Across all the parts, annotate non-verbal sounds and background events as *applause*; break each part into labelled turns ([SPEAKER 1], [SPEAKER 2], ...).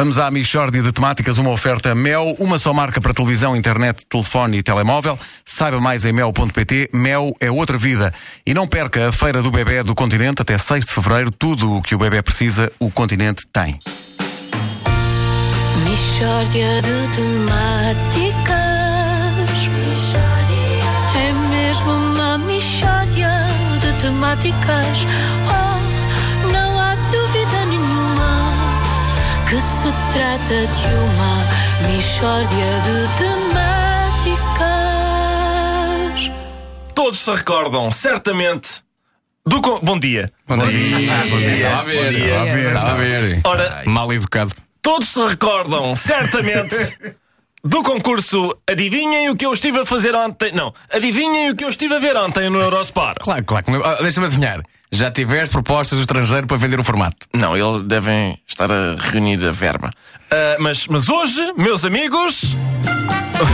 [SPEAKER 1] Vamos à Michórdia de Temáticas, uma oferta Mel, uma só marca para televisão, internet, telefone e telemóvel. Saiba mais em mel.pt. Mel é outra vida. E não perca a Feira do Bebé do Continente até 6 de Fevereiro. Tudo o que o bebê precisa, o Continente tem.
[SPEAKER 2] Mishória de temáticas É mesmo uma mishória de temáticas Oh, Que se trata de uma mishória de temáticas
[SPEAKER 3] Todos se recordam, certamente, do. con- Bom dia.
[SPEAKER 4] Bom dia.
[SPEAKER 3] Ah, bom dia.
[SPEAKER 4] Estava a ver.
[SPEAKER 3] Bom dia.
[SPEAKER 4] Estava a ver. Estava a ver.
[SPEAKER 3] Ora,
[SPEAKER 4] Mal educado.
[SPEAKER 3] todos se recordam, certamente, do concurso Adivinhem o que eu estive a fazer ontem. Não, adivinhem o que eu estive a ver ontem no Eurosport.
[SPEAKER 4] Claro, claro. que ah, Deixa-me adivinhar. Já tiveste propostas do estrangeiro para vender um formato?
[SPEAKER 3] Não, eles devem estar a reunir a verba. Ah, mas, mas hoje, meus amigos,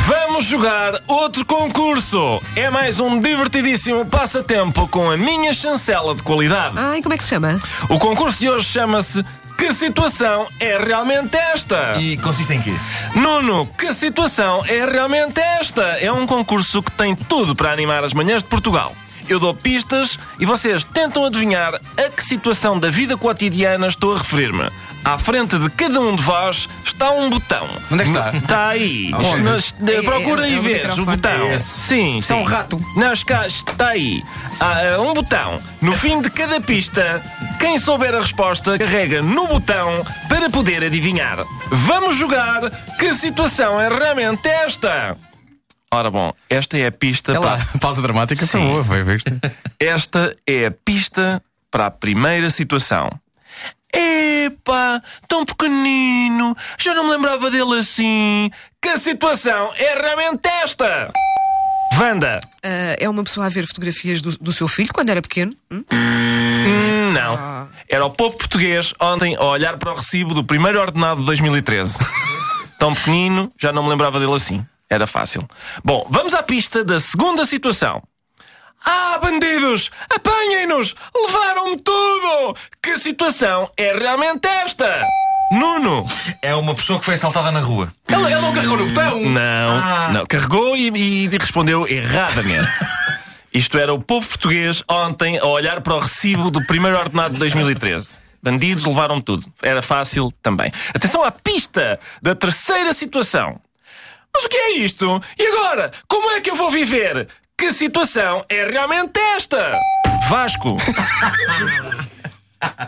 [SPEAKER 3] vamos jogar outro concurso. É mais um divertidíssimo passatempo com a minha chancela de qualidade.
[SPEAKER 5] Ai, como é que se chama?
[SPEAKER 3] O concurso de hoje chama-se Que situação é realmente esta?
[SPEAKER 6] E consiste em quê?
[SPEAKER 3] Nuno, que situação é realmente esta? É um concurso que tem tudo para animar as manhãs de Portugal. Eu dou pistas e vocês tentam adivinhar a que situação da vida cotidiana estou a referir-me. À frente de cada um de vós está um botão.
[SPEAKER 4] Onde é que está?
[SPEAKER 3] Está aí.
[SPEAKER 4] Onde?
[SPEAKER 3] Nas-
[SPEAKER 5] É-
[SPEAKER 3] procura
[SPEAKER 5] é-
[SPEAKER 3] e
[SPEAKER 5] é o
[SPEAKER 3] vês o botão.
[SPEAKER 6] É
[SPEAKER 3] Sim, sim.
[SPEAKER 4] é um rato.
[SPEAKER 3] Nas ca... Está aí. Há ah, um botão. No fim de cada pista, quem souber a resposta carrega no botão para poder adivinhar. Vamos jogar. Que situação é realmente esta? Ora bom, esta é a pista
[SPEAKER 4] É
[SPEAKER 3] para.
[SPEAKER 4] lá. Pausa dramática. Foi
[SPEAKER 3] Sim.
[SPEAKER 4] boa, foi?
[SPEAKER 3] Esta é a pista para a primeira situação. Epá, tão pequenino, já não me lembrava dele assim. Que situação é realmente esta? Wanda,
[SPEAKER 5] Ah, é uma pessoa a ver fotografias do, do seu filho quando era pequeno? Hum?
[SPEAKER 3] hum, não. Era o povo português ontem a olhar para o recibo do primeiro ordenado de 2013. tão pequenino, já não me lembrava dele assim. Era fácil. Bom, vamos à pista da segunda situação. Ah, bandidos! Apanhem-nos! Levaram-me tudo! Que situação é realmente esta? Nuno!
[SPEAKER 6] É uma pessoa que foi assaltada na rua.
[SPEAKER 4] Ele, ele não carregou no botão.
[SPEAKER 3] Não,
[SPEAKER 6] Ah.
[SPEAKER 3] não. Carregou e, e respondeu erradamente. *laughs* Isto era o povo português ontem a olhar para o recibo do primeiro ordenado de 2013. Bandidos levaram tudo. Era fácil também. Atenção à pista da terceira situação. Mas o que é isto? E agora? Como é que eu vou viver? Que situação é realmente esta? Vasco. *laughs*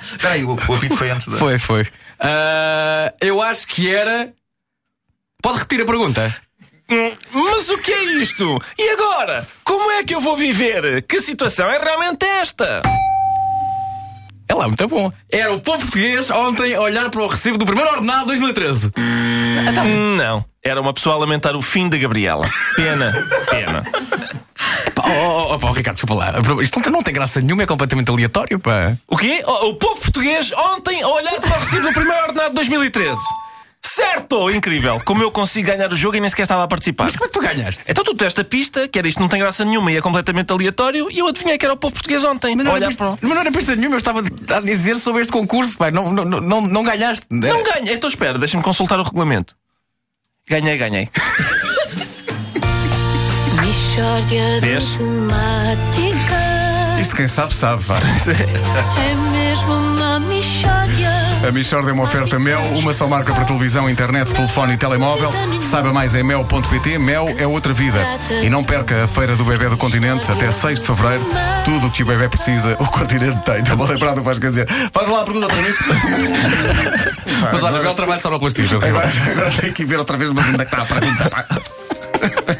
[SPEAKER 6] Espera aí, o, o apito foi antes da.
[SPEAKER 4] Foi, foi. Ah, eu acho que era. Pode repetir a pergunta?
[SPEAKER 3] Hum, Mas o que é isto? E agora? Como é que eu vou viver? Que situação é realmente esta?
[SPEAKER 4] É lá, muito bom. Era o povo português ontem a olhar para o recibo do primeiro ordenado de 2013.
[SPEAKER 3] Hum, Não. Era uma pessoa a lamentar o fim da Gabriela. Pena, pena.
[SPEAKER 4] Oh, oh, oh, pá, Ricardo, desculpa lá. Isto não tem graça nenhuma, é completamente aleatório, pá.
[SPEAKER 3] O quê? O, o povo português ontem a olhar para o recibo do primeiro ordenado de 2013. Certo! Incrível. Como eu consigo ganhar o jogo e nem sequer estava a participar.
[SPEAKER 4] Mas como é que tu ganhaste?
[SPEAKER 3] Então tu deste a pista, que era isto não tem graça nenhuma e é completamente aleatório, e eu adivinhei que era o povo português ontem.
[SPEAKER 4] Mas não,
[SPEAKER 3] olhar
[SPEAKER 4] era pista, mas não era pista nenhuma, eu estava a dizer sobre este concurso, pá. Não, não, não, não, não ganhaste.
[SPEAKER 3] Não ganhei. Então espera, deixa-me consultar o regulamento. Ganhei, ganhei. *laughs* Vês?
[SPEAKER 1] Isto quem sabe, sabe, vá. *laughs*
[SPEAKER 2] É mesmo uma mishória
[SPEAKER 1] A Michórdia é uma oferta Mel, uma só marca para televisão, internet, telefone e telemóvel. Saiba mais em mel.pt. Mel é outra vida. E não perca a Feira do Bebé do Continente até 6 de Fevereiro. Tudo o que o bebê precisa, o Continente tem. Estou a lembrar do que vais dizer. Faz lá a pergunta outra vez.
[SPEAKER 4] Mas olha, agora trabalho só no plastismo.
[SPEAKER 1] Agora, agora tenho que ver outra vez, mas onde é que está a pergunta?